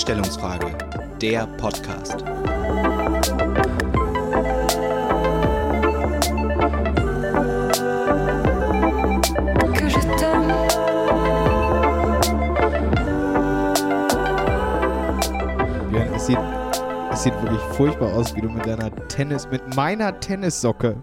Einstellungsfrage, der Podcast. Björn, es sieht, es sieht wirklich furchtbar aus, wie du mit deiner Tennis, mit meiner Tennissocke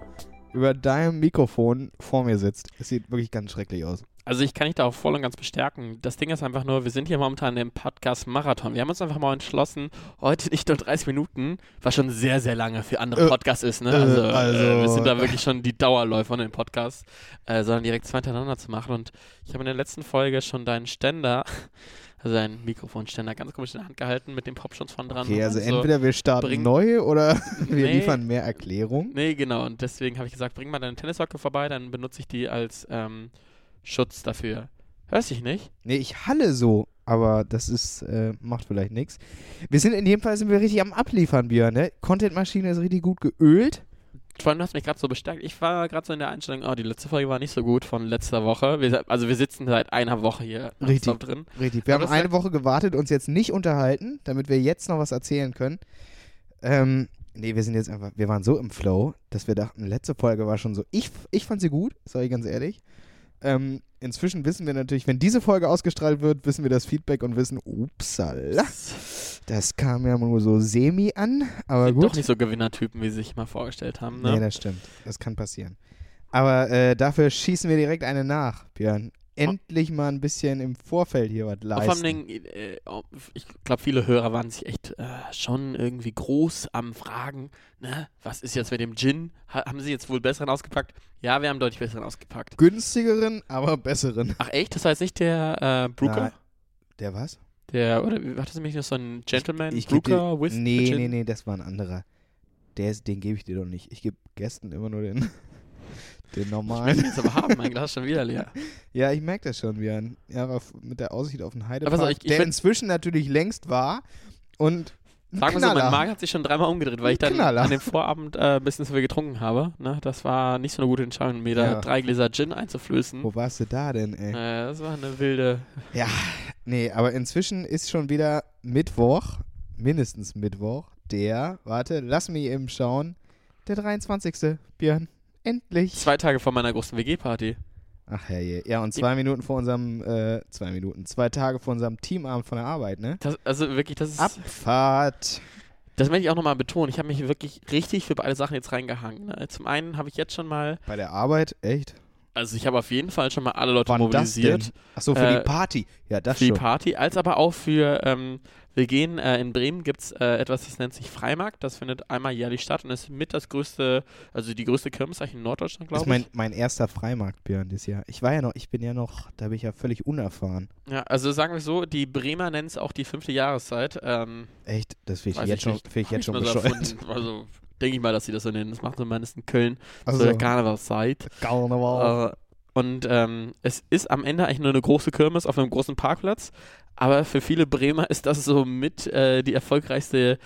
über deinem Mikrofon vor mir sitzt. Es sieht wirklich ganz schrecklich aus. Also ich kann dich da auch voll und ganz bestärken. Das Ding ist einfach nur, wir sind hier momentan im Podcast Marathon. Wir haben uns einfach mal entschlossen, heute nicht nur 30 Minuten, was schon sehr, sehr lange für andere Äh, Podcasts ist, ne? äh, Also, also- äh, wir sind da wirklich schon die Dauerläufer in den Podcast, äh, sondern direkt zwei hintereinander zu machen. Und ich habe in der letzten Folge schon deinen Ständer, also deinen Mikrofonständer, ganz komisch in der Hand gehalten mit dem Popschutz von dran. Okay, also so. entweder wir starten bring- neu oder wir Nee. liefern mehr Erklärung. Nee, genau. Und deswegen habe ich gesagt, bring mal deine Tennissocke vorbei, dann benutze ich die als ähm, Schutz dafür. Hörst dich nicht? Nee, ich halle so, aber das ist, äh, macht vielleicht nichts. Wir sind in jedem Fall sind wir richtig am Abliefern, Björn, ne? Content-Maschine ist richtig gut geölt. Vor allem, du hast mich gerade so bestärkt. Ich war gerade so in der Einstellung, oh, die letzte Folge war nicht so gut von letzter Woche. Wir, also wir sitzen seit einer Woche hier Richtig. drin. Richtig. Wir Aber haben eine Woche gewartet, uns jetzt nicht unterhalten, damit wir jetzt noch was erzählen können. Ähm, nee, wir sind jetzt einfach, wir waren so im Flow, dass wir dachten, letzte Folge war schon so. Ich, ich fand sie gut, sage ich ganz ehrlich. Ähm, inzwischen wissen wir natürlich, wenn diese Folge ausgestrahlt wird, wissen wir das Feedback und wissen, upsala, das kam ja nur so semi an, aber Sind gut. doch nicht so Gewinnertypen, wie sie sich mal vorgestellt haben. Ne? Nee, das stimmt. Das kann passieren. Aber äh, dafür schießen wir direkt eine nach, Björn. Endlich mal ein bisschen im Vorfeld hier was Und vor allem, leisten. Äh, ich glaube, viele Hörer waren sich echt äh, schon irgendwie groß am Fragen, ne? Was ist jetzt mit dem Gin? Ha haben sie jetzt wohl besseren ausgepackt? Ja, wir haben deutlich besseren ausgepackt. Günstigeren, aber besseren. Ach echt? Das war jetzt nicht der äh, Brooker? Nein. Der was? Der, oder war das nämlich noch so ein Gentleman Ich geb Brooker dir, with Nee, nee, nee, das war ein anderer. Der den gebe ich dir doch nicht. Ich gebe Gästen immer nur den, den Ich normalen. jetzt aber haben, mein Glas schon wieder leer. Ja, ich merke das schon, Björn. Ja, aber mit der Aussicht auf den Heidepark, Aber so, ich- ich der inzwischen natürlich längst war und Sagen wir so, mein. Magen hat sich schon dreimal umgedreht, weil ich dann Knaller. an dem Vorabend äh, ein bisschen zu viel getrunken habe. Ne? Das war nicht so eine gute Entscheidung, mir Ja. da drei Gläser Gin einzuflößen. Wo warst du da denn, ey? Äh, das war eine wilde. Ja, nee, aber inzwischen ist schon wieder Mittwoch, mindestens Mittwoch, der, warte, lass mich eben schauen, der 23. Björn. Endlich. Zwei Tage vor meiner großen WG-Party. Ach herrje. Ja, und zwei Minuten vor unserem, äh, zwei Minuten, zwei Tage vor unserem Teamabend von der Arbeit, ne? Das, also wirklich, das ist. Abfahrt. Das möchte ich auch nochmal betonen. Ich habe mich wirklich richtig für beide Sachen jetzt reingehangen. Ne? Zum einen habe ich jetzt schon mal, Bei der Arbeit? Echt? Also ich habe auf jeden Fall schon mal alle Leute Wann das mobilisiert. Achso, für Äh, die Party. Ja, das für die schon. Party, als aber auch für, ähm, wir gehen, äh, in Bremen gibt es äh, etwas, das nennt sich Freimarkt. Das findet einmal jährlich statt und ist mit das größte, also die größte Kirmes in Norddeutschland, Das glaube ist ich. mein, mein erster Freimarkt, Björn, dieses Jahr. Ich war ja noch, ich bin ja noch, da bin ich ja völlig unerfahren. Ja, also sagen wir so, die Bremer nennen es auch die fünfte Jahreszeit. Ähm, Echt? Das finde ich, weiß jetzt ich schon- find ich jetzt schon bescheuert. erfunden. Also denke ich mal, dass sie das so nennen. Das machen sie meistens in Köln Also, zu der Karnevalszeit. Karneval. Äh, und ähm, es ist am Ende eigentlich nur eine große Kirmes auf einem großen Parkplatz. Aber für viele Bremer ist das so mit äh, die erfolgreichste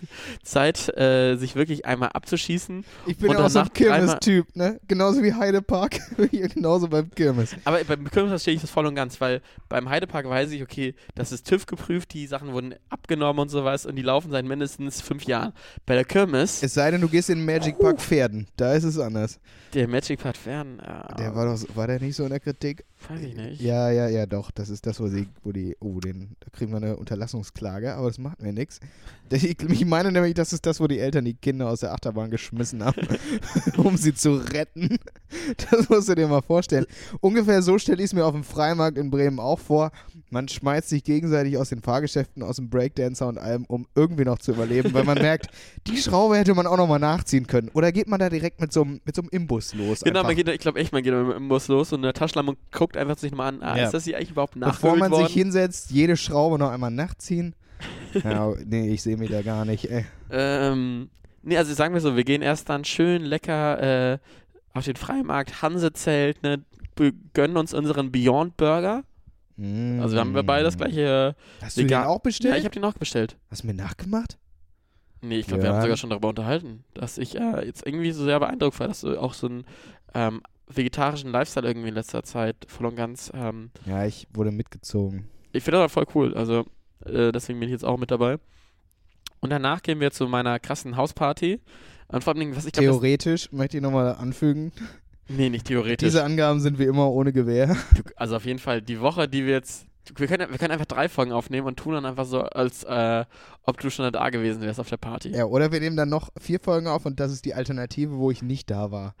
Zeit, äh, sich wirklich einmal abzuschießen. Ich bin ja auch so ein Kirmes-Typ, ne? Genauso wie Heidepark. Genauso beim Kirmes. Aber beim Kirmes verstehe ich das voll und ganz, weil beim Heidepark weiß ich, okay, das ist TÜV geprüft, die Sachen wurden abgenommen und sowas und die laufen seit mindestens fünf Jahren. Bei der Kirmes, Es sei denn, du gehst in den Magic Park Pferden. Da ist es anders. der Magic Part Fern, äh, Der war doch, war der nicht so in der Kritik? weiß ich nicht. Ja, ja, ja, doch. Das ist das, wo sie, wo die, oh, den, da kriegen wir eine Unterlassungsklage, aber das macht mir nichts. Ich, ich meine nämlich, das ist das, wo die Eltern die Kinder aus der Achterbahn geschmissen haben, um sie zu retten. Das musst du dir mal vorstellen. Ungefähr so stelle ich es mir auf dem Freimarkt in Bremen auch vor. Man schmeißt sich gegenseitig aus den Fahrgeschäften, aus dem Breakdancer und allem, um irgendwie noch zu überleben, weil man merkt, die Schraube hätte man auch nochmal nachziehen können. Oder geht man da direkt mit so einem mit so einem Imbus los? Genau, einfach? man geht, ich glaube echt, man geht im im Bus los und der Taschenlampe guckt einfach sich nochmal an, ah, Ja. ist das hier eigentlich überhaupt Bevor nachgefüllt man worden? sich hinsetzt, jede Schraube noch einmal nachziehen. Ja, nee, ich sehe mich da gar nicht. Ey. Ähm, nee, also sagen wir so, wir gehen erst dann schön lecker äh, auf den Freimarkt, Hansezelt, ne, gönnen uns unseren Beyond Burger. Also wir haben wir beide das gleiche. Mm. Hast du den auch bestellt? Ja, ich habe den auch bestellt. Hast du mir nachgemacht? Nee, ich glaube, wir Ja. haben sogar schon darüber unterhalten, dass ich äh, jetzt irgendwie so sehr beeindruckt war, dass du auch so einen ähm, vegetarischen Lifestyle irgendwie in letzter Zeit voll und ganz. Ähm, Ja, ich wurde mitgezogen. ich finde das voll cool. Also Äh, deswegen bin ich jetzt auch mit dabei. Und danach gehen wir zu meiner krassen Hausparty. Und vor allem, was ich glaube, Theoretisch, möchte ich nochmal anfügen, nee, nicht theoretisch. diese Angaben sind wie immer ohne Gewähr. Du, also auf jeden Fall die Woche, die wir jetzt. Wir können, wir können einfach drei Folgen aufnehmen und tun dann einfach so, als äh, ob du schon da gewesen wärst auf der Party. Ja, oder wir nehmen dann noch vier Folgen auf und das ist die Alternative, wo ich nicht da war.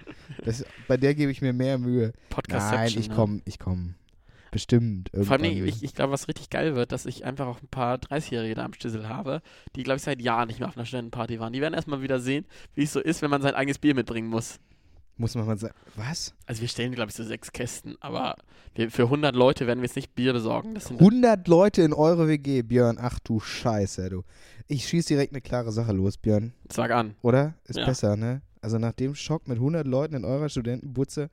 Das, bei der gebe ich mir mehr Mühe. Podcast Nein, ich komme, ich komme. Bestimmt. Vor allem, ich, ich glaube, was richtig geil wird, dass ich einfach auch ein paar 30-Jährige da am Stissel habe, die, glaube ich, seit Jahren nicht mehr auf einer Studentenparty waren. Die werden erstmal wieder sehen, wie es so ist, wenn man sein eigenes Bier mitbringen muss. Muss man mal sagen. Was? Also wir stellen, glaube ich, so sechs Kästen, aber wir, für 100 Leute werden wir jetzt nicht Bier besorgen. Das sind 100 Leute in eure WG, Björn. Ach du Scheiße, du. Ich schieße direkt eine klare Sache los, Björn. Sag an. Oder? Ist Ja. besser, ne? Also nach dem Schock mit 100 Leuten in eurer Studentenbutze.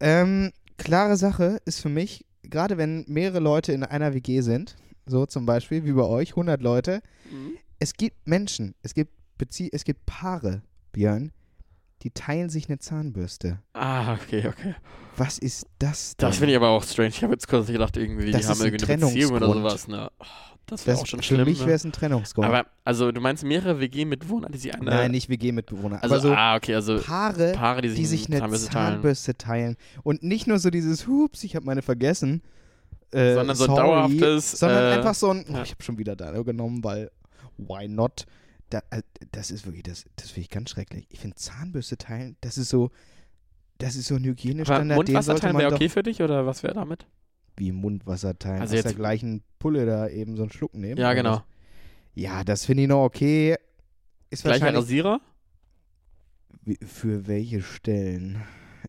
Ähm, klare Sache ist für mich, gerade wenn mehrere Leute in einer WG sind, so zum Beispiel wie bei euch, 100 Leute, Mhm. es gibt Menschen, es gibt, Bezie es gibt Paare, Björn, die teilen sich eine Zahnbürste. Ah, okay, okay. Was ist das denn? Das finde ich aber auch strange. Ich habe jetzt kurz gedacht, irgendwie, Das die haben ein irgendwie eine Beziehung oder sowas. Ne? Oh, das wäre auch schon für schlimm. mich ne? wäre es ein Trennungsgrund. Aber, also, du meinst mehrere WG-Mitbewohner, die sich eine. Nein, nicht WG-Mitbewohner. Also, so ah, okay, also Paare, Paare, die sich, die sich eine Zahnbürste teilen. Zahnbürste teilen. Und nicht nur so dieses, hups, ich habe meine vergessen. Äh, Sondern so ein sorry, dauerhaftes, Sondern äh, einfach so ein, oh, ich habe schon wieder deine genommen, weil, why not? Da, äh, das ist wirklich, das, das finde ich ganz schrecklich. Ich finde Zahnbürste teilen, das ist so, das ist so ein Aber Hygienestandard, den Mundwasser teilen wäre okay für dich oder was wäre damit? wie Mundwasser teilen, Also aus der gleichen Pulle da eben so einen Schluck nehmen. Ja, oder genau. was? Ja, das finde ich noch okay. Ist Gleicher Rasierer? Für welche Stellen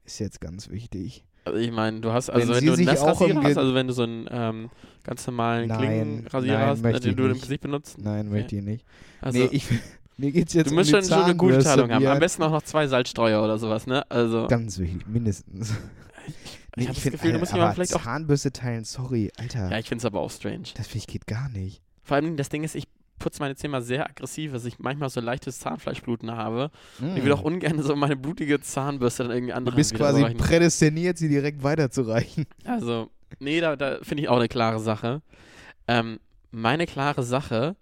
ist jetzt ganz wichtig. Also ich meine, du hast, also Wenn wenn, du einen Nassrasierer hast, also wenn du so einen ähm, ganz normalen Nein, Klingenrasierer hast, äh, den ich du im. Gesicht benutzt. Nein, möchte ich nicht. Also, nee, ich, mir geht's jetzt du musst schon so eine Zahnbürste, Gutteilung haben. Am besten auch noch zwei Salzstreuer oder sowas, ne? Also, Ganz wichtig, mindestens. ich habe das Gefühl, du musst aber vielleicht auch. Zahnbürste teilen, sorry, Alter. Ja, ich finde es aber auch strange. das finde ich geht gar nicht. Vor allem, das Ding ist, ich putze meine Zähne mal sehr aggressiv, dass ich manchmal so leichtes Zahnfleischbluten habe. Ich will auch ungern so meine blutige Zahnbürste dann irgendwie du anderen bist wieder quasi prädestiniert, sie direkt weiterzureichen. Also, nee, da, da finde ich auch eine klare Sache. Ähm, meine klare Sache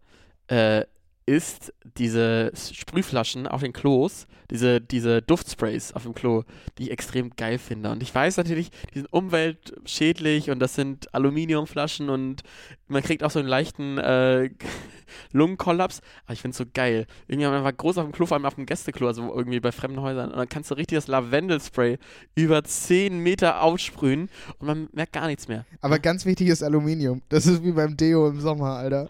äh, ist diese Sprühflaschen auf den Klos, diese, diese Duftsprays auf dem Klo, die ich extrem geil finde. Und ich weiß natürlich, die sind umweltschädlich und das sind Aluminiumflaschen und man kriegt auch so einen leichten äh, Lungenkollaps. Aber ich finde es so geil. Wir einfach groß auf dem Klo, vor allem auf dem Gästeklo, also irgendwie bei fremden Häusern. Und dann kannst du richtig das Lavendelspray über 10 Meter aussprühen und man merkt gar nichts mehr. Aber ganz wichtig ist Aluminium. Das ist wie beim Deo im Sommer, Alter.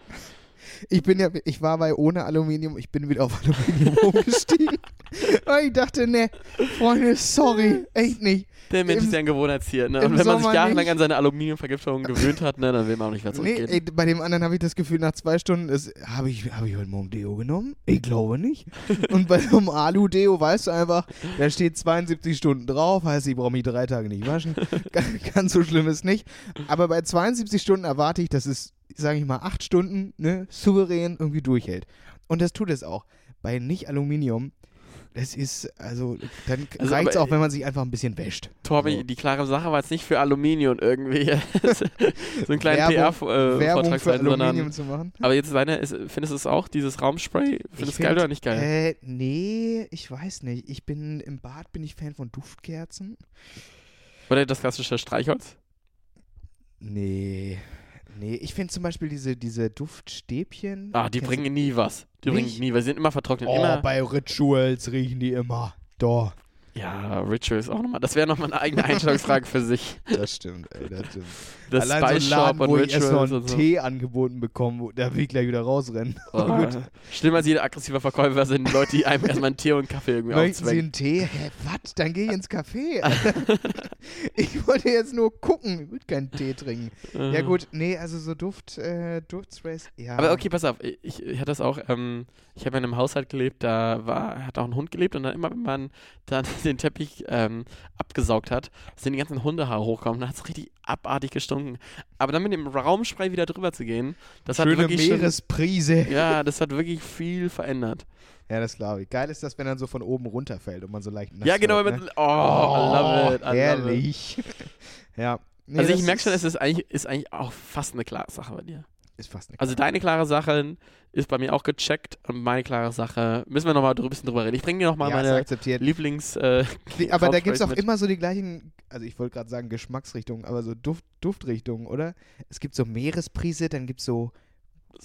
Ich bin ja, ich war bei ohne Aluminium, ich bin wieder auf Aluminium umgestiegen. Weil ich dachte, ne, Freunde, sorry, echt nicht. Der Mensch Im- ist ja ein Gewohnheitstier. Ne? Und wenn man sich Sommer jahrelang nicht. an seine Aluminiumvergiftung gewöhnt hat, ne, dann will man auch nicht mehr Nee, zurückgehen. ey, bei dem anderen habe ich das Gefühl, nach zwei Stunden ist, habe ich, hab ich heute Morgen Deo genommen? Ich glaube nicht. Und bei so einem Alu-Deo weißt du einfach, da steht 72 Stunden drauf, heißt, ich brauche mich drei Tage nicht waschen. Ganz- Ganz so schlimm ist nicht. Aber bei 72 Stunden erwarte ich, dass es, sage ich mal, acht Stunden ne, souverän irgendwie durchhält. Und das tut es auch. Bei Nicht-Aluminium, das ist, also, dann Also, reicht es auch, wenn man sich einfach ein bisschen wäscht. Torbi, So. die klare Sache war jetzt nicht für Aluminium irgendwie. so einen kleinen PR-Vortrag für sein, sondern. Zu machen. Aber jetzt deine, findest du es auch, dieses Raumspray? Findest du es geil oder nicht geil? Äh, nee, ich weiß nicht. Ich bin im Bad bin ich Fan von Duftkerzen. Oder das klassische Streichholz? Nee. Nee, ich finde zum Beispiel diese, diese Duftstäbchen. Ah, die bringen nie was. Die Nicht? bringen nie, weil sie sind immer vertrocknet. Oh, immer. bei Rituals riechen die immer. Doch. Ja, Rituals auch nochmal. Das wäre nochmal eine eigene Einstellungsfrage für sich. Das stimmt, ey, das stimmt. Das Allein Spice so ein Laden, Shop und wo ich erst noch einen so. Tee angeboten bekomme, wo, da will ich gleich wieder rausrennen. Oh, schlimmer als jeder aggressive Verkäufer sind Leute, die einem erstmal einen Tee und einen Kaffee irgendwie Möchten Sie aufzwängen. einen Tee? Hä, was? Dann geh ich ins Café. Ich wollte jetzt nur gucken. Ich will keinen Tee trinken. Ja gut, nee, also so Duft, äh, Duftsprays, ja. Aber okay, pass auf, ich, ich hatte das auch, ähm, ich habe in einem Haushalt gelebt, da war, hat auch ein Hund gelebt und dann immer, wenn man dann den Teppich ähm, abgesaugt hat, sind die ganzen Hundehaare hochgekommen, dann hat es richtig abartig gestunken. Aber dann mit dem Raumspray wieder drüber zu gehen, das hat Schöne wirklich schon, Meeresprise. ja, das hat wirklich viel verändert. Ja, das glaube ich. Geil ist das, wenn dann so von oben runterfällt und man so leicht ja, genau, wird, ne? oh, I love it, I love it. herrlich. ja. Nee, Also ich merke schon, es ist eigentlich, ist eigentlich auch fast eine klare Sache bei dir. Ist fast eine Also deine klare Sache ist bei mir auch gecheckt und meine klare Sache, müssen wir nochmal ein bisschen drüber reden. Ich bringe dir nochmal ja, meine. Lieblings... Äh, aber da gibt es auch mit. immer so die gleichen, also ich wollte gerade sagen Geschmacksrichtungen, aber so Duft, Duftrichtungen, oder? Es gibt so Meeresbrise, dann gibt es so,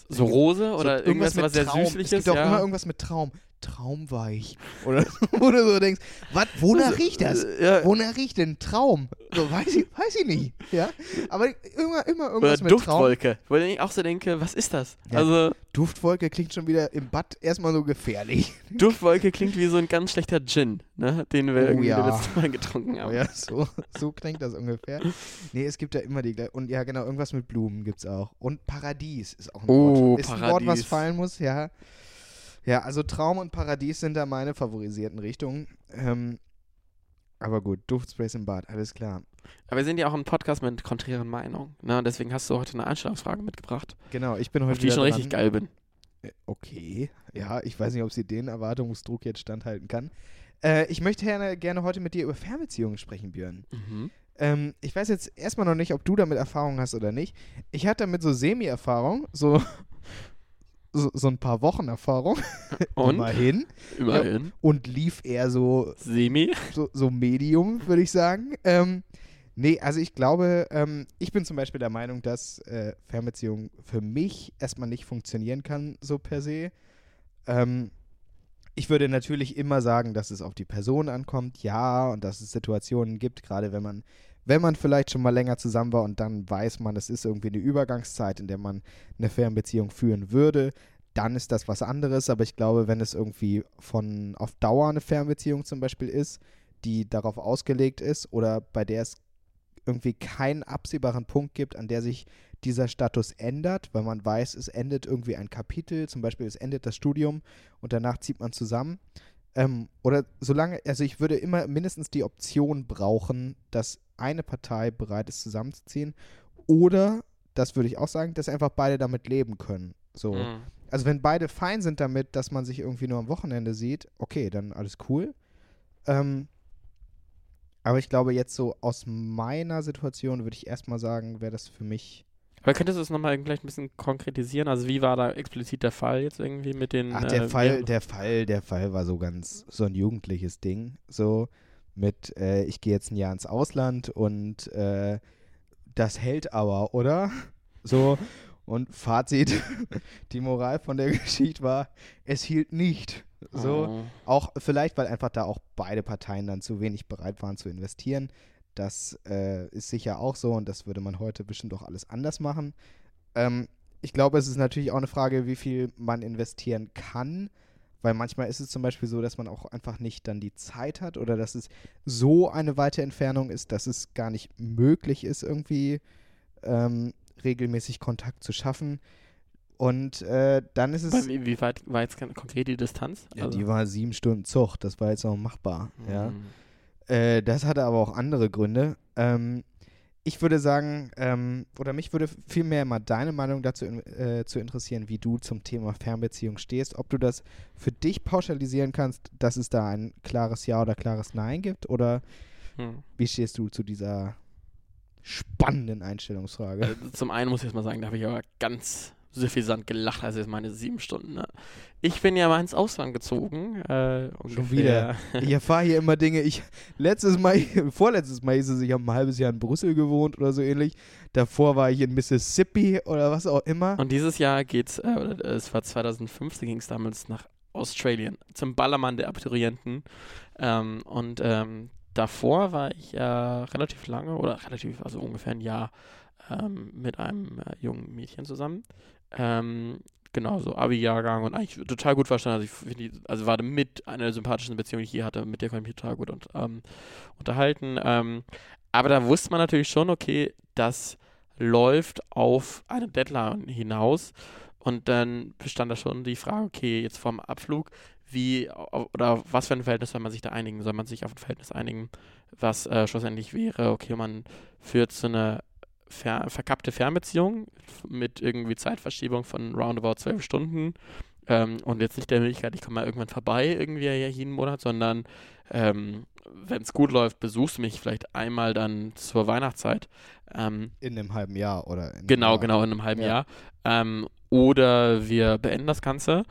so Rose so oder irgendwas, was sehr Traum. Süßliches. Es gibt auch ja. immer irgendwas mit Traum. Traumweich. Oder wo du so denkst, was, wonach riecht das? Ja, Wonach riecht denn Traum? So, weiß ich, weiß ich nicht. Ja? Aber immer, immer oder irgendwas mit Traum. Duftwolke, wo ich auch so denke, was ist das? Ja. Also Duftwolke klingt schon wieder im Bad erstmal so gefährlich. Duftwolke klingt wie so ein ganz schlechter Gin, ne? den wir Oh irgendwie ja. letztes Mal getrunken haben. Aber ja, so, so klingt das ungefähr. Nee, es gibt ja immer die gleichen. Und ja, genau, irgendwas mit Blumen gibt es auch. Und Paradies ist auch ein Oh, Wort. Ist ein Wort, was Paradies. fallen muss, ja. Ja, also Traum und Paradies sind da meine favorisierten Richtungen. Ähm, aber gut, Duftsprays im Bad, alles klar. Aber wir sind ja auch ein Podcast mit konträren Meinungen. Ne? Deswegen hast du heute eine Einstellungsfrage mitgebracht, Genau, ich bin heute auf die ich schon dran. richtig geil bin. Äh, Okay, ja, ich weiß nicht, ob sie den Erwartungsdruck jetzt standhalten kann. Äh, ich möchte gerne, gerne heute mit dir über Fernbeziehungen sprechen, Björn. Mhm. Ähm, ich weiß jetzt erstmal noch nicht, ob du damit Erfahrung hast oder nicht. Ich hatte damit so Semi-Erfahrung, so, so, so ein paar Wochen Erfahrung. Und? Immerhin. Immerhin. Und lief eher so, Semi. so, so Medium, würde ich sagen. Ähm, nee, also ich glaube, ähm, ich bin zum Beispiel der Meinung, dass äh, Fernbeziehung für mich erstmal nicht funktionieren kann, so per se. Ähm, ich würde natürlich immer sagen, dass es auf die Person ankommt, ja, und dass es Situationen gibt, gerade wenn man, wenn man vielleicht schon mal länger zusammen war und dann weiß man, es ist irgendwie eine Übergangszeit, in der man eine Fernbeziehung führen würde, dann ist das was anderes. Aber ich glaube, wenn es irgendwie von auf Dauer eine Fernbeziehung zum Beispiel ist, die darauf ausgelegt ist oder bei der es irgendwie keinen absehbaren Punkt gibt, an der sich dieser Status ändert, weil man weiß, es endet irgendwie ein Kapitel, zum Beispiel es endet das Studium und danach zieht man zusammen. Ähm, oder solange, also ich würde immer mindestens die Option brauchen, dass eine Partei bereit ist zusammenzuziehen oder, das würde ich auch sagen, dass einfach beide damit leben können. So. Mhm. Also wenn beide fein sind damit, dass man sich irgendwie nur am Wochenende sieht, okay, dann alles cool. Ähm, aber ich glaube jetzt so aus meiner Situation würde ich erstmal sagen, wäre das für mich. Aber könntest du es nochmal vielleicht ein bisschen konkretisieren? Also wie war da explizit der Fall jetzt irgendwie mit den... Ach, der äh, Fall, der Fall, der Fall war so ganz so ein jugendliches Ding. So mit, äh, ich gehe jetzt ein Jahr ins Ausland und äh, das hält aber, oder? So. Und Fazit, die Moral von der Geschichte war, es hielt nicht. So. Oh. Auch vielleicht, weil einfach da auch beide Parteien dann zu wenig bereit waren zu investieren. Das äh, ist sicher auch so und das würde man heute bestimmt auch alles anders machen. Ähm, ich glaube, es ist natürlich auch eine Frage, wie viel man investieren kann, weil manchmal ist es zum Beispiel so, dass man auch einfach nicht dann die Zeit hat oder dass es so eine weite Entfernung ist, dass es gar nicht möglich ist, irgendwie ähm, regelmäßig Kontakt zu schaffen. Und äh, dann ist es. Wie, wie weit war jetzt kon- konkret die Distanz? Ja, die war sieben Stunden Zug, das war jetzt noch machbar. Ja. Äh, das hatte aber auch andere Gründe. Ähm, ich würde sagen, ähm, oder mich würde vielmehr mal deine Meinung dazu äh, zu interessieren, wie du zum Thema Fernbeziehung stehst. Ob du das für dich pauschalisieren kannst, dass es da ein klares Ja oder klares Nein gibt, oder Hm. wie stehst du zu dieser spannenden Einstellungsfrage? Also Zum einen muss ich jetzt mal sagen, da habe ich aber ganz suffisant gelacht, also jetzt meine sieben Stunden. Ne? Ich bin ja mal ins Ausland gezogen. Äh, Schon wieder. Ich erfahre hier immer Dinge. Ich letztes Mal, vorletztes Mal hieß es, ich habe ein halbes Jahr in Brüssel gewohnt oder so ähnlich. Davor war ich in Mississippi oder was auch immer. Und dieses Jahr geht's, äh, oder, äh, es war 2015, ging es damals nach Australien, zum Ballermann der Abiturienten. Ähm, und ähm, davor war ich äh, relativ lange, oder relativ, also ungefähr ein Jahr, ähm, mit einem äh, jungen Mädchen zusammen. Ähm, genau, so Abi-Jahrgang und eigentlich total gut verstanden. Also, ich die, also war mit einer der sympathischen Beziehungen, die ich je hatte, mit der konnte ich mich total gut und, ähm, unterhalten. Ähm, aber da wusste man natürlich schon, okay, das läuft auf eine Deadline hinaus. Und dann bestand da schon die Frage, okay, jetzt vorm Abflug, wie oder was für ein Verhältnis soll man sich da einigen? Soll man sich auf ein Verhältnis einigen, was äh, schlussendlich wäre, okay, man führt so eine ver verkappte Fernbeziehung mit irgendwie Zeitverschiebung von roundabout zwölf Stunden Ähm, und jetzt nicht der Möglichkeit, ich komme mal irgendwann vorbei, irgendwie ja jeden Monat, sondern ähm, wenn es gut läuft, besuchst du mich vielleicht einmal dann zur Weihnachtszeit. Ähm, In einem halben Jahr oder in genau, Jahr. genau, in einem halben Ja. Jahr. Ähm, oder wir beenden das Ganze.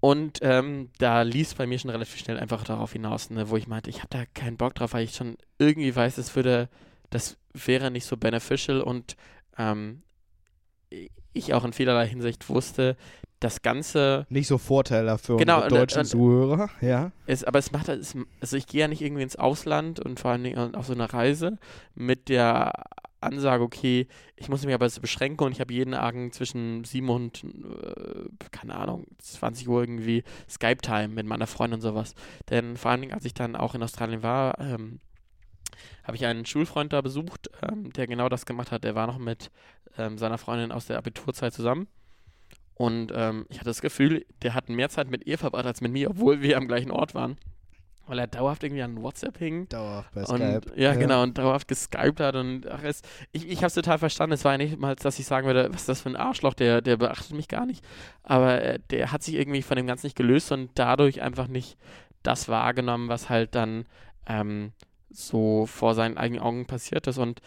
Und ähm, da lief bei mir schon relativ schnell einfach darauf hinaus, ne, wo ich meinte, ich habe da keinen Bock drauf, weil ich schon irgendwie weiß, es würde, das wäre nicht so beneficial und ähm, ich auch in vielerlei Hinsicht wusste, das Ganze Nicht so Vorteile für Genau, unsere und- deutschen und- Zuhörer, ja. ist, aber es macht es, also ich gehe ja nicht irgendwie ins Ausland und vor allen Dingen auf so eine Reise mit der Ansage, okay, ich muss mich aber beschränken und ich habe jeden Abend zwischen 7 und, äh, keine Ahnung, 20 Uhr irgendwie Skype-Time mit meiner Freundin und sowas. Denn vor allen Dingen, als ich dann auch in Australien war, ähm, habe ich einen Schulfreund da besucht, ähm, der genau das gemacht hat. Der war noch mit ähm, seiner Freundin aus der Abiturzeit zusammen. Und ähm, ich hatte das Gefühl, der hat mehr Zeit mit ihr verbracht als mit mir, obwohl wir am gleichen Ort waren. Weil er dauerhaft irgendwie an WhatsApp hing. Dauerhaft bei Und, Skype. Ja, genau, und dauerhaft geskypt hat und ach, es, ich, ich habe es total verstanden. Es war ja nicht mal, dass ich sagen würde, was ist das für ein Arschloch, der, der beachtet mich gar nicht. Aber äh, der hat sich irgendwie von dem Ganzen nicht gelöst und dadurch einfach nicht das wahrgenommen, was halt dann ähm, so vor seinen eigenen Augen passiert ist. Und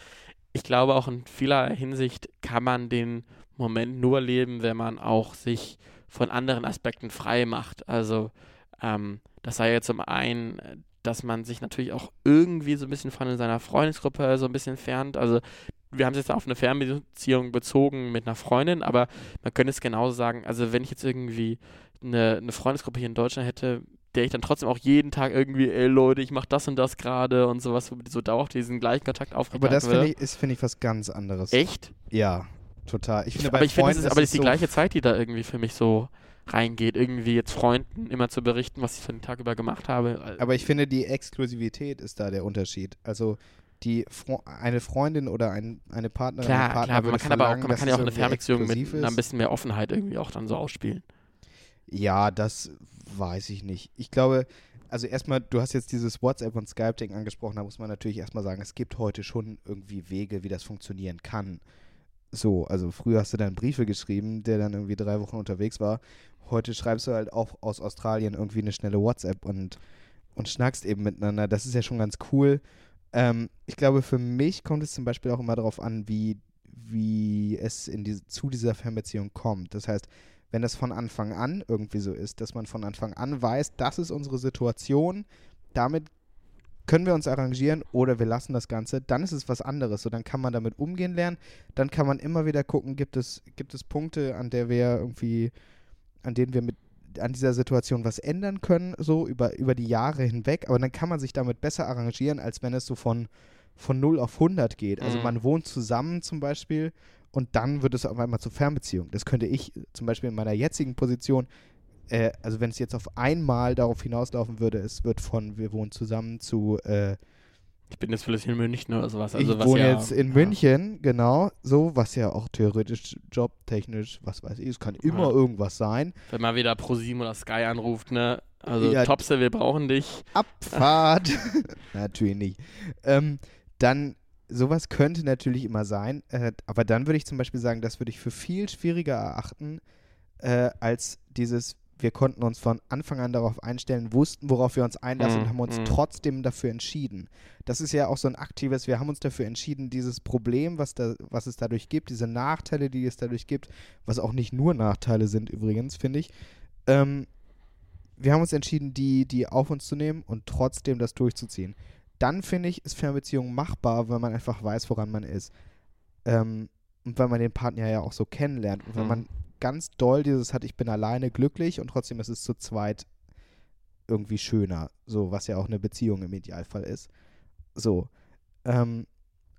ich glaube auch in vieler Hinsicht kann man den Moment nur leben, wenn man auch sich von anderen Aspekten frei macht. Also ähm, das sei ja zum einen, dass man sich natürlich auch irgendwie so ein bisschen von seiner Freundesgruppe so ein bisschen entfernt. Also wir haben es jetzt auf eine Fernbeziehung bezogen mit einer Freundin, aber man könnte es genauso sagen, also wenn ich jetzt irgendwie eine, eine Freundesgruppe hier in Deutschland hätte, der ich dann trotzdem auch jeden Tag irgendwie, ey Leute, ich mach das und das gerade und sowas, so dauerhaft diesen gleichen Kontakt Aber aufrechterhalten das würde. finde ich, ist, finde ich, was ganz anderes. Echt? Ja, total. Ich finde, aber bei ich finde, es ist aber das es ist die so gleiche Zeit, die da irgendwie für mich so reingeht, irgendwie jetzt Freunden immer zu berichten, was ich für den Tag über gemacht habe. Aber ich finde, die Exklusivität ist da der Unterschied. Also die Fro eine Freundin oder ein, eine Partnerin, klar, ein Partner klar, aber man kann aber auch, man kann ja auch eine Fernbeziehung mit ein bisschen mehr Offenheit irgendwie auch dann so ausspielen. Ja, das weiß ich nicht. Ich glaube, also erstmal, du hast jetzt dieses WhatsApp und Skype-Ding angesprochen, da muss man natürlich erstmal sagen, es gibt heute schon irgendwie Wege, wie das funktionieren kann. So, also früher hast du dann Briefe geschrieben, der dann irgendwie drei Wochen unterwegs war. Heute schreibst du halt auch aus Australien irgendwie eine schnelle WhatsApp und, und schnackst eben miteinander. Das ist ja schon ganz cool. Ähm, ich glaube, für mich kommt es zum Beispiel auch immer darauf an, wie, wie es in diese, zu dieser Fernbeziehung kommt. Das heißt, wenn das von Anfang an irgendwie so ist, dass man von Anfang an weiß, das ist unsere Situation, damit können wir uns arrangieren oder wir lassen das Ganze, dann ist es was anderes. So, dann kann man damit umgehen lernen. Dann kann man immer wieder gucken, gibt es, gibt es Punkte, an der wir irgendwie, an denen wir mit an dieser Situation was ändern können, so über, über die Jahre hinweg. Aber dann kann man sich damit besser arrangieren, als wenn es so von, von 0 auf 100 geht. Also Mhm. man wohnt zusammen zum Beispiel und dann wird es auf einmal zur Fernbeziehung. Das könnte ich äh, zum Beispiel in meiner jetzigen Position, äh, also wenn es jetzt auf einmal darauf hinauslaufen würde, es wird von wir wohnen zusammen zu äh, Ich bin jetzt vielleicht in München oder sowas. Also ich was wohne ja, jetzt in ja. München, genau, so, was ja auch theoretisch jobtechnisch, was weiß ich, es kann immer Ja. irgendwas sein. Wenn mal wieder ProSieben oder Sky anruft, ne? Also Ja. Topse, wir brauchen dich. Abfahrt. Natürlich nicht. Ähm, dann, sowas könnte natürlich immer sein, äh, aber dann würde ich zum Beispiel sagen, das würde ich für viel schwieriger erachten, äh, als dieses, wir konnten uns von Anfang an darauf einstellen, wussten, worauf wir uns einlassen Mhm, und haben uns mhm. trotzdem dafür entschieden. Das ist ja auch so ein aktives, wir haben uns dafür entschieden, dieses Problem, was, da, was es dadurch gibt, diese Nachteile, die es dadurch gibt, was auch nicht nur Nachteile sind übrigens, finde ich, ähm, wir haben uns entschieden, die, die auf uns zu nehmen und trotzdem das durchzuziehen. Dann finde ich, ist Fernbeziehung machbar, weil man einfach weiß, woran man ist. Ähm, und weil man den Partner ja auch so kennenlernt. Und wenn Mhm. man ganz doll dieses hat, ich bin alleine glücklich und trotzdem ist es zu zweit irgendwie schöner. So, was ja auch eine Beziehung im Idealfall ist. So. Ähm,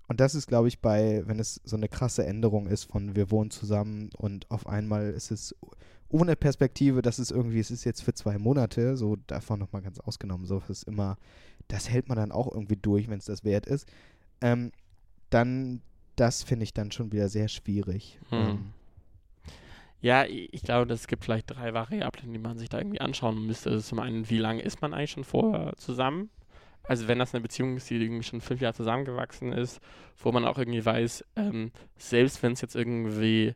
und das ist, glaube ich, bei, wenn es so eine krasse Änderung ist von wir wohnen zusammen und auf einmal ist es ohne Perspektive, dass es irgendwie, es ist jetzt für zwei Monate, so davon nochmal ganz ausgenommen, so ist immer, das hält man dann auch irgendwie durch, wenn es das wert ist. Ähm, dann, das finde ich dann schon wieder sehr schwierig. Hm. Ähm, Ja, ich glaube, es gibt vielleicht drei Variablen, die man sich da irgendwie anschauen müsste. Also zum einen, wie lange ist man eigentlich schon vorher zusammen? Also wenn das eine Beziehung ist, die irgendwie schon fünf Jahre zusammengewachsen ist, wo man auch irgendwie weiß, ähm, selbst wenn es jetzt irgendwie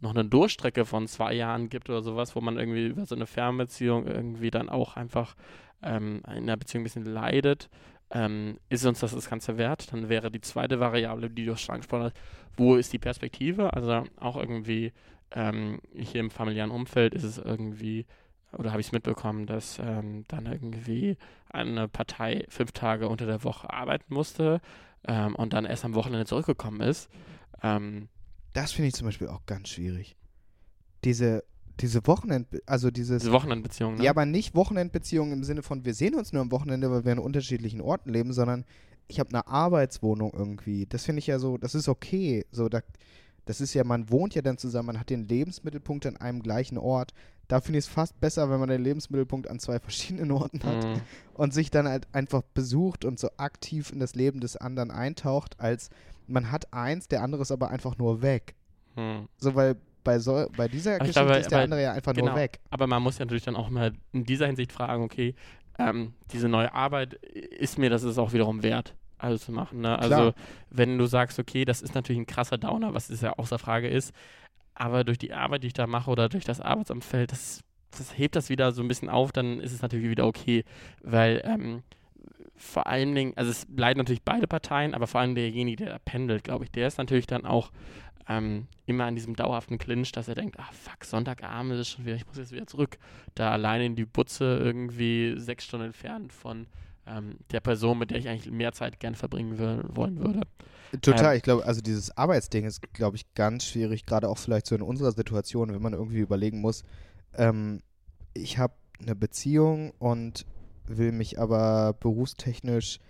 noch eine Durchstrecke von zwei Jahren gibt oder sowas, wo man irgendwie über so eine Fernbeziehung irgendwie dann auch einfach ähm, in einer Beziehung ein bisschen leidet, ähm, ist uns das das Ganze wert? Dann wäre die zweite Variable, die du schon angesprochen hast, wo ist die Perspektive? Also auch irgendwie ähm, hier im familiären Umfeld ist es irgendwie, oder habe ich es mitbekommen, dass ähm, dann irgendwie eine Partei fünf Tage unter der Woche arbeiten musste ähm, und dann erst am Wochenende zurückgekommen ist. Ähm, Das finde ich zum Beispiel auch ganz schwierig. Diese, diese Wochenend, also dieses, diese Wochenendbeziehung, ne? ja, aber nicht Wochenendbeziehungen im Sinne von, wir sehen uns nur am Wochenende, weil wir an unterschiedlichen Orten leben, sondern ich habe eine Arbeitswohnung irgendwie. Das finde ich ja so, das ist okay. So, da, das ist ja, man wohnt ja dann zusammen, man hat den Lebensmittelpunkt an einem gleichen Ort. Da finde ich es fast besser, wenn man den Lebensmittelpunkt an zwei verschiedenen Orten hat Mhm. und sich dann halt einfach besucht und so aktiv in das Leben des anderen eintaucht, als man hat eins, der andere ist aber einfach nur weg. Mhm. So, weil bei, so, bei dieser Aber ich Geschichte glaube, ist der aber- andere ja einfach genau. nur weg. Aber man muss ja natürlich dann auch mal in dieser Hinsicht fragen, okay, ähm, diese neue Arbeit, ist mir das ist auch wiederum wert, also zu machen. Ne? Also Klar. wenn du sagst, okay, das ist natürlich ein krasser Downer, was ist ja außer Frage ist, aber durch die Arbeit, die ich da mache oder durch das Arbeitsumfeld, das, das hebt das wieder so ein bisschen auf, dann ist es natürlich wieder okay, weil ähm, vor allen Dingen, also es leiden natürlich beide Parteien, aber vor allem derjenige, der da pendelt, glaube ich, der ist natürlich dann auch ähm, immer an diesem dauerhaften Clinch, dass er denkt, ah fuck, Sonntagabend ist es schon wieder, ich muss jetzt wieder zurück, da alleine in die Butze irgendwie sechs Stunden entfernt von ähm, der Person, mit der ich eigentlich mehr Zeit gerne verbringen will, wollen würde. Total, Ähm, ich glaube, also dieses Arbeitsding ist, glaube ich, ganz schwierig, gerade auch vielleicht so in unserer Situation, wenn man irgendwie überlegen muss, ähm, ich habe eine Beziehung und will mich aber berufstechnisch,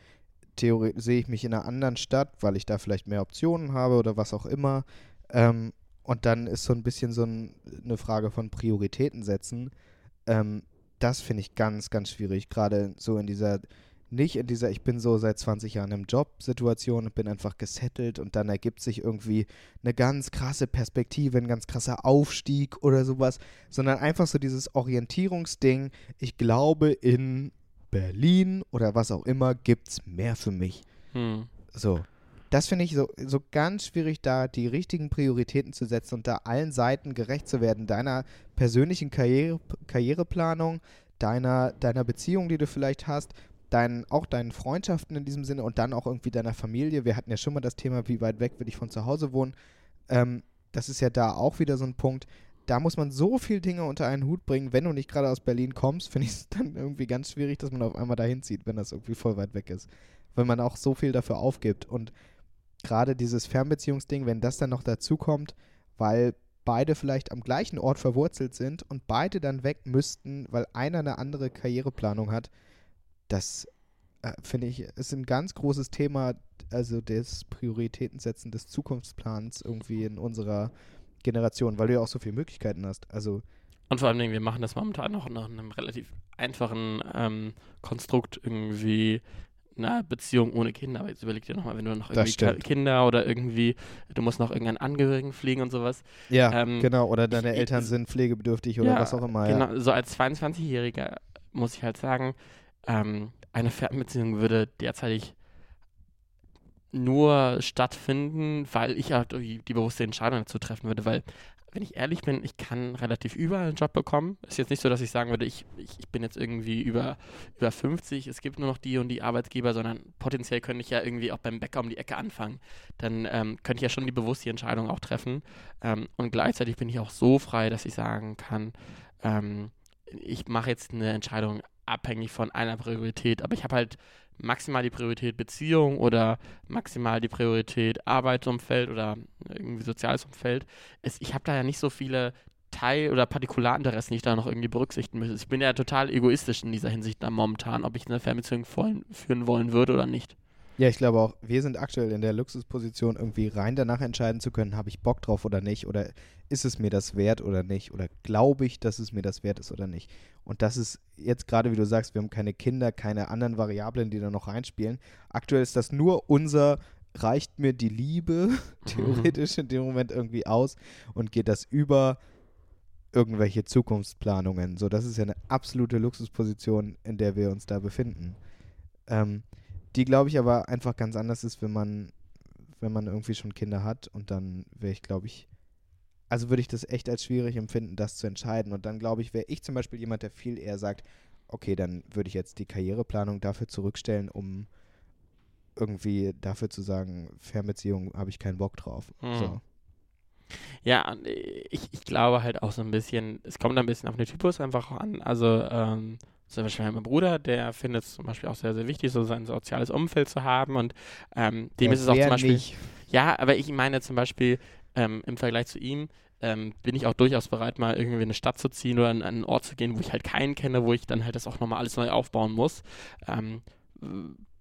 sehe ich mich in einer anderen Stadt, weil ich da vielleicht mehr Optionen habe oder was auch immer. Ähm, und dann ist so ein bisschen so ein, eine Frage von Prioritäten setzen. Ähm, das finde ich ganz, ganz schwierig, gerade so in dieser nicht in dieser, ich bin so seit 20 Jahren im Job-Situation und bin einfach gesettelt und dann ergibt sich irgendwie eine ganz krasse Perspektive, ein ganz krasser Aufstieg oder sowas, sondern einfach so dieses Orientierungsding, ich glaube in Berlin oder was auch immer gibt es mehr für mich. Hm. So. Das finde ich so, so ganz schwierig, da die richtigen Prioritäten zu setzen und da allen Seiten gerecht zu werden, deiner persönlichen Karriere, Karriereplanung, deiner, deiner Beziehung, die du vielleicht hast, deinen, auch deinen Freundschaften in diesem Sinne und dann auch irgendwie deiner Familie. Wir hatten ja schon mal das Thema, wie weit weg will ich von zu Hause wohnen. Ähm, das ist ja da auch wieder so ein Punkt. Da muss man so viele Dinge unter einen Hut bringen. Wenn du nicht gerade aus Berlin kommst, finde ich es dann irgendwie ganz schwierig, dass man auf einmal dahin zieht, wenn das irgendwie voll weit weg ist. Weil man auch so viel dafür aufgibt. Und gerade dieses Fernbeziehungsding, wenn das dann noch dazu kommt, weil beide vielleicht am gleichen Ort verwurzelt sind und beide dann weg müssten, weil einer eine andere Karriereplanung hat, das äh, finde ich, ist ein ganz großes Thema, also des Prioritätensetzen des Zukunftsplans irgendwie in unserer Generation, weil du ja auch so viele Möglichkeiten hast. Also Und vor allen Dingen, wir machen das momentan noch nach einem relativ einfachen ähm, Konstrukt irgendwie eine Beziehung ohne Kinder. Aber jetzt überleg dir nochmal, wenn du noch irgendwie. Kinder oder irgendwie, du musst noch irgendeinen Angehörigen pflegen und sowas. ja, Ähm, genau. Oder deine ich- Eltern sind pflegebedürftig oder Ja, was auch immer. Ja. Genau, so als 22-Jähriger muss ich halt sagen, ähm, eine Fernbeziehung würde derzeitig nur stattfinden, weil ich halt die die bewusste Entscheidung dazu treffen würde, weil wenn ich ehrlich bin, ich kann relativ überall einen Job bekommen. Ist jetzt nicht so, dass ich sagen würde, ich, ich, ich bin jetzt irgendwie über, über 50, es gibt nur noch die und die Arbeitgeber, sondern potenziell könnte ich ja irgendwie auch beim Bäcker um die Ecke anfangen. Dann ähm, könnte ich ja schon die bewusste Entscheidung auch treffen. Ähm, und gleichzeitig bin ich auch so frei, dass ich sagen kann, ähm, ich mache jetzt eine Entscheidung abhängig von einer Priorität, aber ich habe halt maximal die Priorität Beziehung oder maximal die Priorität Arbeitsumfeld oder irgendwie soziales Umfeld. Es, ich habe da ja nicht so viele Teil- oder Partikularinteressen, die ich da noch irgendwie berücksichtigen müsste. Ich bin ja total egoistisch in dieser Hinsicht momentan, ob ich eine Fernbeziehung führen wollen würde oder nicht. Ja, ich glaube auch, wir sind aktuell in der Luxusposition, irgendwie rein danach entscheiden zu können, habe ich Bock drauf oder nicht, oder ist es mir das wert oder nicht, oder glaube ich, dass es mir das wert ist oder nicht. Und das ist jetzt gerade, wie du sagst, wir haben keine Kinder, keine anderen Variablen, die da noch reinspielen. Aktuell ist das nur unser, reicht mir die Liebe theoretisch in dem Moment irgendwie aus und geht das über irgendwelche Zukunftsplanungen. So, das ist ja eine absolute Luxusposition, in der wir uns da befinden. Ähm, die glaube ich aber einfach ganz anders ist, wenn man, wenn man irgendwie schon Kinder hat und dann wäre ich, glaube ich, also würde ich das echt als schwierig empfinden, das zu entscheiden. Und dann glaube ich, wäre ich zum Beispiel jemand, der viel eher sagt, okay, dann würde ich jetzt die Karriereplanung dafür zurückstellen, um irgendwie dafür zu sagen, Fernbeziehung habe ich keinen Bock drauf. Hm. So. Ja, ich, ich glaube halt auch so ein bisschen, es kommt ein bisschen auf den Typus einfach an. Also, ähm, zum Beispiel mein Bruder, der findet es zum Beispiel auch sehr, sehr wichtig, so sein soziales Umfeld zu haben und ähm, dem Ja, ist es auch zum Beispiel. nicht? Ja, aber ich meine zum Beispiel ähm, im Vergleich zu ihm ähm, bin ich auch durchaus bereit, mal irgendwie in eine Stadt zu ziehen oder an, an einen Ort zu gehen, wo ich halt keinen kenne, wo ich dann halt das auch nochmal alles neu aufbauen muss. Ähm,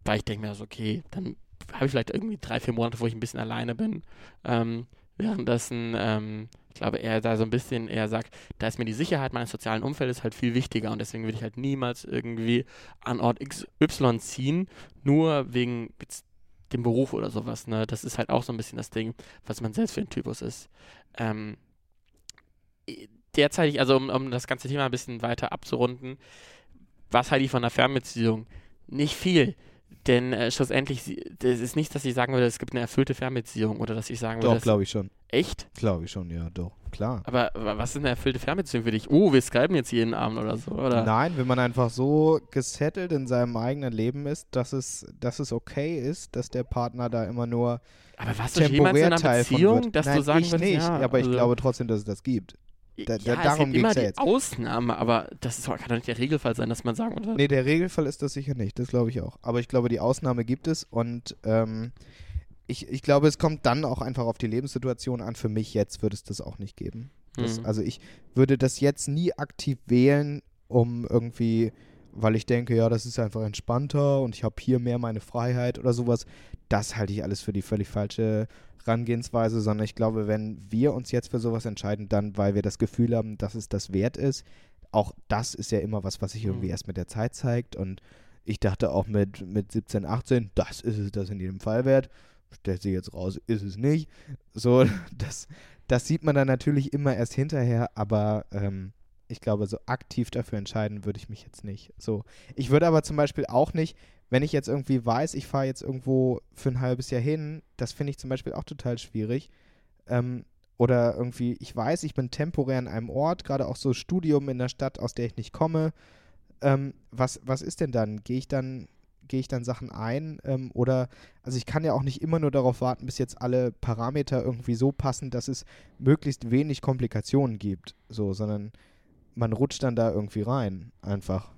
weil ich denke mir so, okay, dann habe ich vielleicht irgendwie drei, vier Monate, wo ich ein bisschen alleine bin. Ähm, währenddessen, ähm, ich glaube, er da so ein bisschen eher sagt, da ist mir die Sicherheit meines sozialen Umfeldes halt viel wichtiger und deswegen würde ich halt niemals irgendwie an Ort XY ziehen, nur wegen dem Beruf oder sowas. Ne? Das ist halt auch so ein bisschen das Ding, was man selbst für ein Typus ist. Ähm, derzeitig, also um, um das ganze Thema ein bisschen weiter abzurunden, was halte ich von einer Fernbeziehung? Nicht viel. Denn äh, schlussendlich, das ist nicht, dass ich sagen würde, es gibt eine erfüllte Fernbeziehung oder dass ich sagen würde, Doch, glaube ich schon. echt? Glaube ich schon, ja, doch. Klar. Aber, was ist eine erfüllte Fernbeziehung für dich? Oh, wir skypen jetzt jeden Abend oder so, oder? Nein, wenn man einfach so gesettelt in seinem eigenen Leben ist, dass es, dass es okay ist, dass der Partner da immer nur Aber warst du jemals in temporär einer Teil Beziehung, dass Nein, du sagen ich würdest, nicht, ja, aber ich also- glaube trotzdem, dass es das gibt. Da- da- ja, darum es gibt immer ja die jetzt. Ausnahme, aber das ist, kann doch nicht der Regelfall sein, dass man sagen würde. Nee, der Regelfall ist das sicher nicht, das glaube ich auch. Aber ich glaube, die Ausnahme gibt es und ähm, ich, ich glaube, es kommt dann auch einfach auf die Lebenssituation an. Für mich jetzt würde es das auch nicht geben. Das, Mhm. Also ich würde das jetzt nie aktiv wählen, um irgendwie, weil ich denke, ja, das ist einfach entspannter und ich habe hier mehr meine Freiheit oder sowas. Das halte ich alles für die völlig falsche Herangehensweise, sondern ich glaube, wenn wir uns jetzt für sowas entscheiden, dann, weil wir das Gefühl haben, dass es das wert ist. Auch das ist ja immer was, was sich irgendwie Mhm. erst mit der Zeit zeigt und ich dachte auch mit, mit 17, 18, das ist es das in jedem Fall wert. Stellt sich jetzt raus, ist es nicht. So, das, das sieht man dann natürlich immer erst hinterher, aber ähm, ich glaube, so aktiv dafür entscheiden würde ich mich jetzt nicht. So, ich würde aber zum Beispiel auch nicht, wenn ich jetzt irgendwie weiß, ich fahre jetzt irgendwo für ein halbes Jahr hin, das finde ich zum Beispiel auch total schwierig. Ähm, oder irgendwie, ich weiß, ich bin temporär an einem Ort, gerade auch so Studium in der Stadt, aus der ich nicht komme. Ähm, was, was ist denn dann? Gehe ich dann, gehe ich dann Sachen ein? Ähm, oder, also ich kann ja auch nicht immer nur darauf warten, bis jetzt alle Parameter irgendwie so passen, dass es möglichst wenig Komplikationen gibt. So, sondern man rutscht dann da irgendwie rein, einfach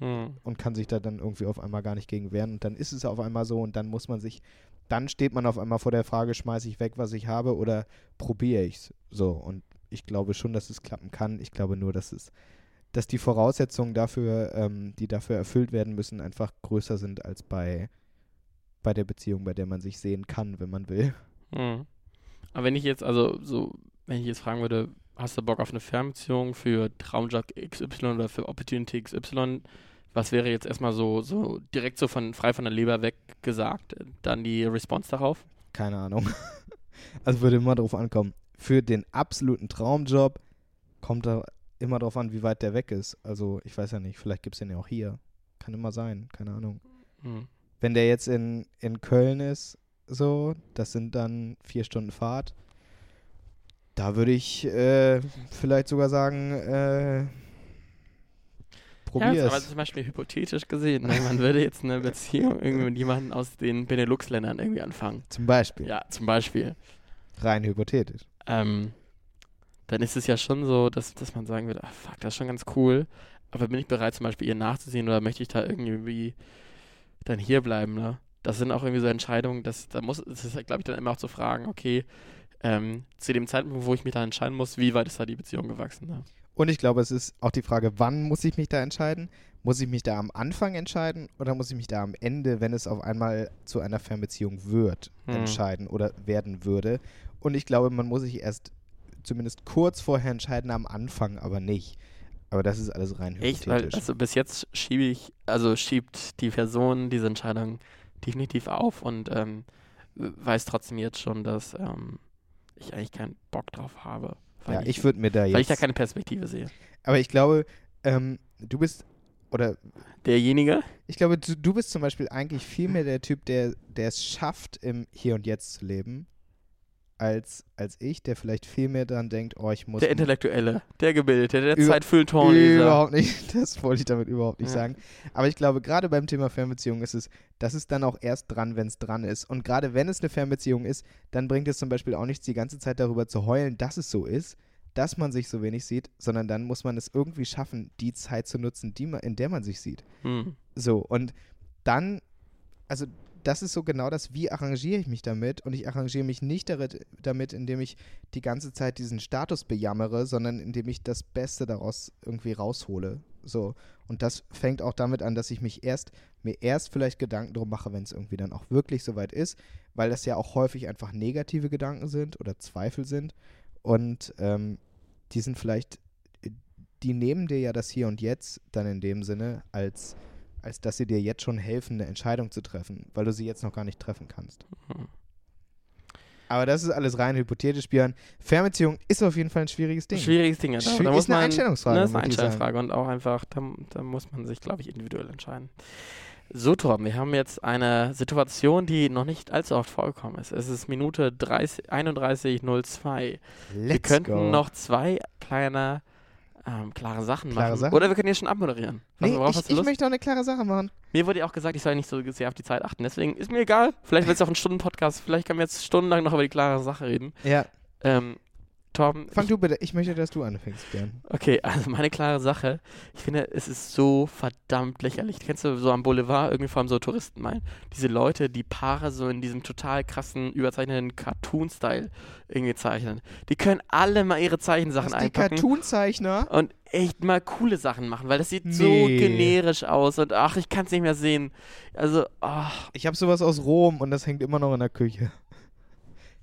Hm. und kann sich da dann irgendwie auf einmal gar nicht gegen wehren. Und dann ist es auf einmal so und dann muss man sich, dann steht man auf einmal vor der Frage, schmeiße ich weg, was ich habe oder probiere ich es. So, und ich glaube schon, dass es klappen kann. Ich glaube nur, dass es, dass die Voraussetzungen dafür, ähm, die dafür erfüllt werden müssen, einfach größer sind als bei, bei der Beziehung, bei der man sich sehen kann, wenn man will. Hm. Aber wenn ich jetzt, also so, wenn ich jetzt fragen würde, hast du Bock auf eine Fernbeziehung für Traumjob XY oder für Opportunity XY, was wäre jetzt erstmal so, so direkt so von frei von der Leber weg gesagt, dann die Response darauf? Keine Ahnung. Also würde immer drauf ankommen. Für den absoluten Traumjob kommt da immer drauf an, wie weit der weg ist. Also ich weiß ja nicht, vielleicht gibt es den ja auch hier. Kann immer sein, keine Ahnung. Hm. Wenn der jetzt in, in Köln ist, so, das sind dann vier Stunden Fahrt. Da würde ich äh, vielleicht sogar sagen, äh, Ja, probier aber zum Beispiel hypothetisch gesehen, ne? man würde jetzt eine Beziehung irgendwie mit jemandem aus den Benelux-Ländern irgendwie anfangen. Zum Beispiel. Ja, zum Beispiel. Rein hypothetisch. ähm, dann ist es ja schon so, dass, dass man sagen würde, ach fuck, das ist schon ganz cool, aber bin ich bereit zum Beispiel ihr nachzusehen oder möchte ich da irgendwie dann hier bleiben, ne? Das sind auch irgendwie so Entscheidungen, dass, da muss, das ist, glaube ich, dann immer auch zu fragen, okay, ähm, zu dem Zeitpunkt, wo ich mich dann entscheiden muss, wie weit ist da die Beziehung gewachsen, ne? Und ich glaube, es ist auch die Frage, wann muss ich mich da entscheiden? Muss ich mich da am Anfang entscheiden oder muss ich mich da am Ende, wenn es auf einmal zu einer Fernbeziehung wird, Hm. entscheiden oder werden würde? Und ich glaube, man muss sich erst zumindest kurz vorher entscheiden, am Anfang aber nicht. Aber das ist alles rein Echt, weil, hypothetisch. also bis jetzt schiebe ich, also schiebt die Person diese Entscheidung definitiv auf und ähm, weiß trotzdem jetzt schon, dass ähm, ich eigentlich keinen Bock drauf habe. Weil ja, ich würde mir da weil ich da jetzt. keine Perspektive sehe. aber ich glaube, ähm, du bist oder Derjenige? ich glaube, du, du bist zum Beispiel eigentlich viel mehr der Typ, der, der es schafft, im Hier und Jetzt zu leben, als, als ich, der vielleicht viel mehr daran denkt, oh, ich muss. Der Intellektuelle, der Gebildete, der Über- Zeitfüllentorleser. Überhaupt nicht. Das wollte ich damit überhaupt nicht Ja. sagen. Aber ich glaube, gerade beim Thema Fernbeziehung ist es, das ist dann auch erst dran, wenn es dran ist. Und gerade wenn es eine Fernbeziehung ist, dann bringt es zum Beispiel auch nichts, die ganze Zeit darüber zu heulen, dass es so ist, dass man sich so wenig sieht, sondern dann muss man es irgendwie schaffen, die Zeit zu nutzen, die man, in der man sich sieht. Hm. So, und dann, also das ist so genau das, wie arrangiere ich mich damit? Und ich arrangiere mich nicht damit, indem ich die ganze Zeit diesen Status bejammere, sondern indem ich das Beste daraus irgendwie raushole. So. Und das fängt auch damit an, dass ich mich erst, mir erst vielleicht Gedanken drum mache, wenn es irgendwie dann auch wirklich soweit ist, weil das ja auch häufig einfach negative Gedanken sind oder Zweifel sind. Und ähm, die sind vielleicht, die nehmen dir ja das Hier und Jetzt dann in dem Sinne als als dass sie dir jetzt schon helfen, eine Entscheidung zu treffen, weil du sie jetzt noch gar nicht treffen kannst. Mhm. Aber das ist alles rein hypothetisch, Björn. Fernbeziehung ist auf jeden Fall ein schwieriges Ding. Schwieriges Ding. Ja. Da, Schwi- da ist muss eine man, Einstellungsfrage, Ne, ist eine muss. Einstellungsfrage und auch einfach, da, da muss man sich, glaube ich, individuell entscheiden. So, Torben, wir haben jetzt eine Situation, die noch nicht allzu oft vorgekommen ist. Es ist Minute 30 31.02. wir könnten go. noch zwei kleine ähm, klare Sachen Klare machen. Sachen? Oder wir können hier schon abmoderieren. Nee, worauf ich, hast du ich Lust? möchte auch eine klare Sache machen. Mir wurde ja auch gesagt, ich soll nicht so sehr auf die Zeit achten. Deswegen ist mir egal. Vielleicht wird es auch ein Stunden-Podcast. Vielleicht können wir jetzt stundenlang noch über die klare Sache reden. Ja, Ähm, Torben, fang ich, du bitte. Ich möchte, dass du anfängst, Björn. okay, also meine klare Sache. Ich finde, es ist so verdammt lächerlich. Kennst du so am Boulevard irgendwie vor allem so Touristen meinen? Diese Leute, die Paare so in diesem total krassen, überzeichneten Cartoon-Style irgendwie zeichnen. Die können alle mal ihre Zeichensachen die einpacken. Cartoon-Zeichner. und echt mal coole Sachen machen, weil das sieht so Nee. generisch aus und ach, ich kann es nicht mehr sehen. Also, ach, Ich habe sowas aus Rom und das hängt immer noch in der Küche.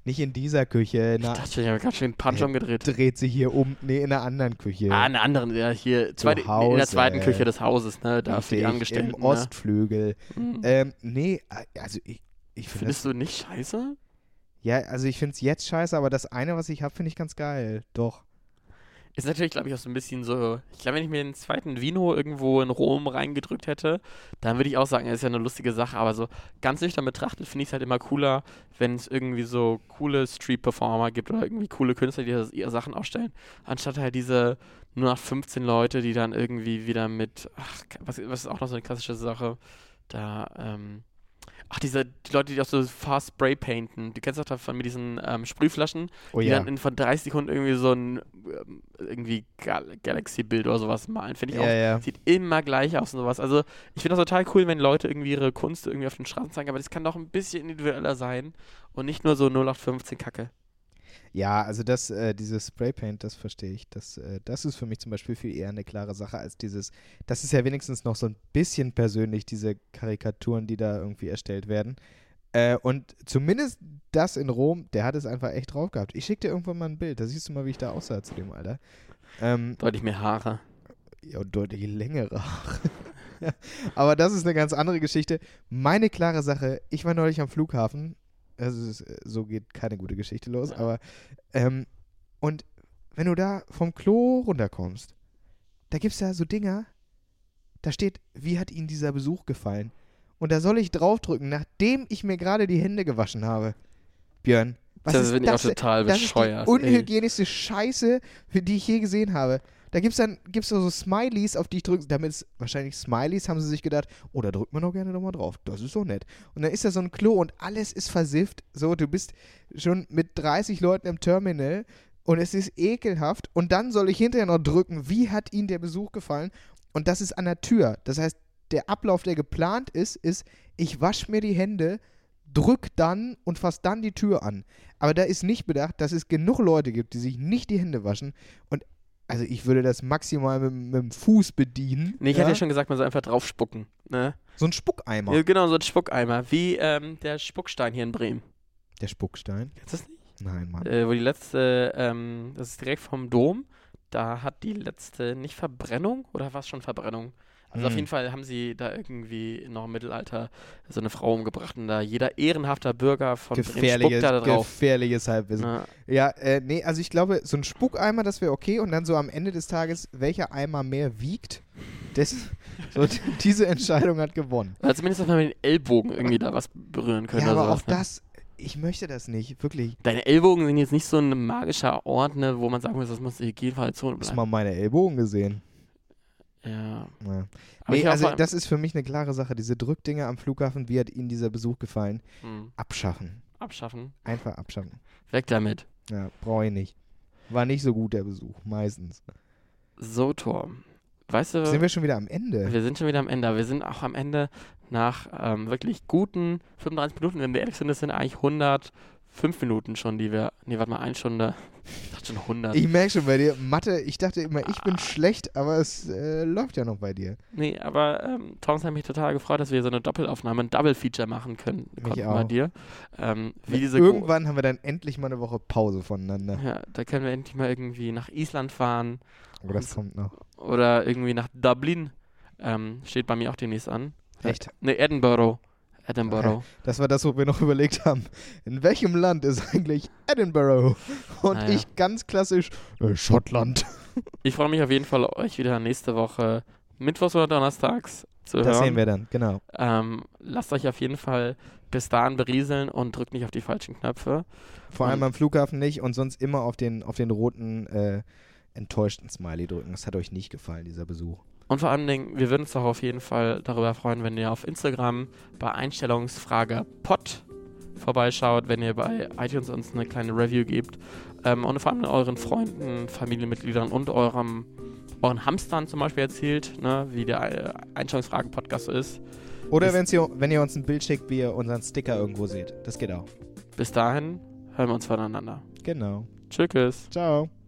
Nicht in dieser Küche. ich Na, dachte, ich habe ganz schön den Punch Äh, umgedreht. dreht sie hier um. Nee, in einer anderen Küche. Ah, in der anderen, ja, hier, zweite, in der Hause. zweiten Küche des Hauses, ne, da für die Angestellten. Im Ostflügel. Ne? Mhm. Ähm, nee, also ich, ich finde das Findest du nicht scheiße? Ja, also ich finde es jetzt scheiße, aber das eine, was ich habe, finde ich ganz geil. Doch. Ist natürlich, glaube ich, auch so ein bisschen so. Ich glaube, wenn ich mir den zweiten Vino irgendwo in Rom reingedrückt hätte, dann würde ich auch sagen, ist ja eine lustige Sache. Aber so ganz nüchtern betrachtet finde ich es halt immer cooler, wenn es irgendwie so coole Street-Performer gibt oder irgendwie coole Künstler, die ihre Sachen ausstellen, anstatt halt diese nur nach 15 Leute, die dann irgendwie wieder mit. Ach, was, was ist auch noch so eine klassische Sache? Da, ähm. Ach, diese die Leute, die auch so fast Spray painten. Du kennst doch davon mit diesen ähm, Sprühflaschen, Oh die ja. dann in von 30 Sekunden irgendwie so ein ähm, irgendwie Gal Galaxy-Bild oder sowas malen. Finde ich Ja, auch. ja. Sieht immer gleich aus und sowas. Also ich finde das total cool, wenn Leute irgendwie ihre Kunst irgendwie auf den Straßen zeigen, aber das kann doch ein bisschen individueller sein und nicht nur so 0815 Kacke. Ja, also das, äh, dieses Spraypaint, das verstehe ich. Das, äh, das ist für mich zum Beispiel viel eher eine klare Sache als dieses. Das ist ja wenigstens noch so ein bisschen persönlich, diese Karikaturen, die da irgendwie erstellt werden. Äh, und zumindest das in Rom, der hat es einfach echt drauf gehabt. Ich schicke dir irgendwann mal ein Bild, da siehst du mal, wie ich da aussah zu dem Alter. Ähm, Deutlich mehr Haare. Ja, und deutlich längere Haare. Ja, Aber das ist eine ganz andere Geschichte. Meine klare Sache, ich war neulich am Flughafen. Also ist, äh, so geht keine gute Geschichte los, Ja. aber ähm, und wenn du da vom Klo runterkommst, da gibt es ja so Dinger, da steht, wie hat Ihnen dieser Besuch gefallen? Und da soll ich draufdrücken, nachdem ich mir gerade die Hände gewaschen habe. Björn, was das ist finde ich auch das? total Das ist bescheuert. die ey. unhygienischste Scheiße, die ich je gesehen habe. Da gibt es dann gibt's so Smileys, auf die ich drücke, damit es wahrscheinlich Smileys, haben sie sich gedacht, oh, da drückt man doch gerne nochmal drauf. Das ist so nett. Und dann ist da so ein Klo und alles ist versifft. So, du bist schon mit 30 Leuten im Terminal und es ist ekelhaft. Und dann soll ich hinterher noch drücken, wie hat Ihnen der Besuch gefallen? Und das ist an der Tür. Das heißt, der Ablauf, der geplant ist, ist, ich wasche mir die Hände, drück dann und fass dann die Tür an. Aber da ist nicht bedacht, dass es genug Leute gibt, die sich nicht die Hände waschen. Und also ich würde das maximal mit, mit dem Fuß bedienen. Nee, ich hatte ja schon gesagt, man soll einfach draufspucken. Ne? So ein Spuckeimer. Ja, genau, so ein Spuckeimer. Wie ähm, der Spuckstein hier in Bremen. Der Spuckstein? Kennst du das nicht? Nein, Mann. Äh, wo die letzte, ähm, das ist direkt vom Dom, da hat die letzte, nicht Verbrennung oder war es schon Verbrennung? Also auf Hm. jeden Fall haben sie da irgendwie noch im Mittelalter so eine Frau umgebracht und da jeder ehrenhafter Bürger von Bremen spuckt Gefährliches, da drauf. gefährliches Halbwissen. Na, Ja, äh, nee, also ich glaube, so ein Spuckeimer, das wäre okay. Und dann so am Ende des Tages, welcher Eimer mehr wiegt, das, so, diese Entscheidung hat gewonnen. also zumindest, dass man mit den Ellbogen irgendwie da was berühren könnte. Ja, oder aber sowas, auch ne? das, ich möchte das nicht, wirklich. Deine Ellbogen sind jetzt nicht so ein magischer Ort, ne, wo man sagen muss, das muss die Hygienefallzone Hast du bleiben. mal meine Ellbogen gesehen? Ja. Ja. Nee, also das ist für mich eine klare Sache. Diese Drückdinger am Flughafen, wie hat Ihnen dieser Besuch gefallen? Hm, Abschaffen. abschaffen. Einfach abschaffen. Weg damit. Ja, brauche ich nicht. War nicht so gut der Besuch, meistens. So, Tor. Weißt du, Sind wir schon wieder am Ende? wir sind schon wieder am Ende. Wir sind auch am Ende nach ähm, wirklich guten 35 Minuten. Wenn wir ehrlich sind, das sind eigentlich 105 Minuten schon, die wir. Nee, warte mal, eine Stunde. Ich dachte schon 100. Ich merke schon bei dir, Mathe, ich dachte immer, ich Ah. bin schlecht, aber es äh, läuft ja noch bei dir. Nee, aber ähm, Thomas hat mich total gefreut, dass wir so eine Doppelaufnahme, ein Double-Feature machen können. konnten bei dir. Ähm, diese Go- Irgendwann haben wir dann endlich mal eine Woche Pause voneinander. Ja, da können wir endlich mal irgendwie nach Island fahren Aber das kommt noch. oder irgendwie nach Dublin. Ähm, steht bei mir auch demnächst an. Echt? Ne, Edinburgh. Edinburgh. Das war das, wo wir noch überlegt haben. In welchem Land ist eigentlich Edinburgh? Und Naja. ich ganz klassisch, äh, Schottland. Ich freue mich auf jeden Fall, euch wieder nächste Woche Mittwochs oder Donnerstags zu Das hören. sehen wir dann, genau. Ähm, lasst euch auf jeden Fall bis dahin berieseln und drückt nicht auf die falschen Knöpfe. Vor Und- allem am Flughafen nicht und sonst immer auf den, auf den roten, äh, enttäuschten Smiley drücken. Das hat euch nicht gefallen, dieser Besuch. Und vor allen Dingen, wir würden uns doch auf jeden Fall darüber freuen, wenn ihr auf Instagram bei Einstellungsfrage pod vorbeischaut, wenn ihr bei iTunes uns eine kleine Review gebt ähm, und vor allem euren Freunden, Familienmitgliedern und eurem, euren Hamstern zum Beispiel erzählt, ne, wie der äh, Einstellungsfragen-Podcast so ist. Oder wenn's ihr, wenn ihr uns ein Bild schickt, wie ihr unseren Sticker irgendwo seht. Das geht auch. Bis dahin hören wir uns voneinander. Genau. Tschüss. Ciao.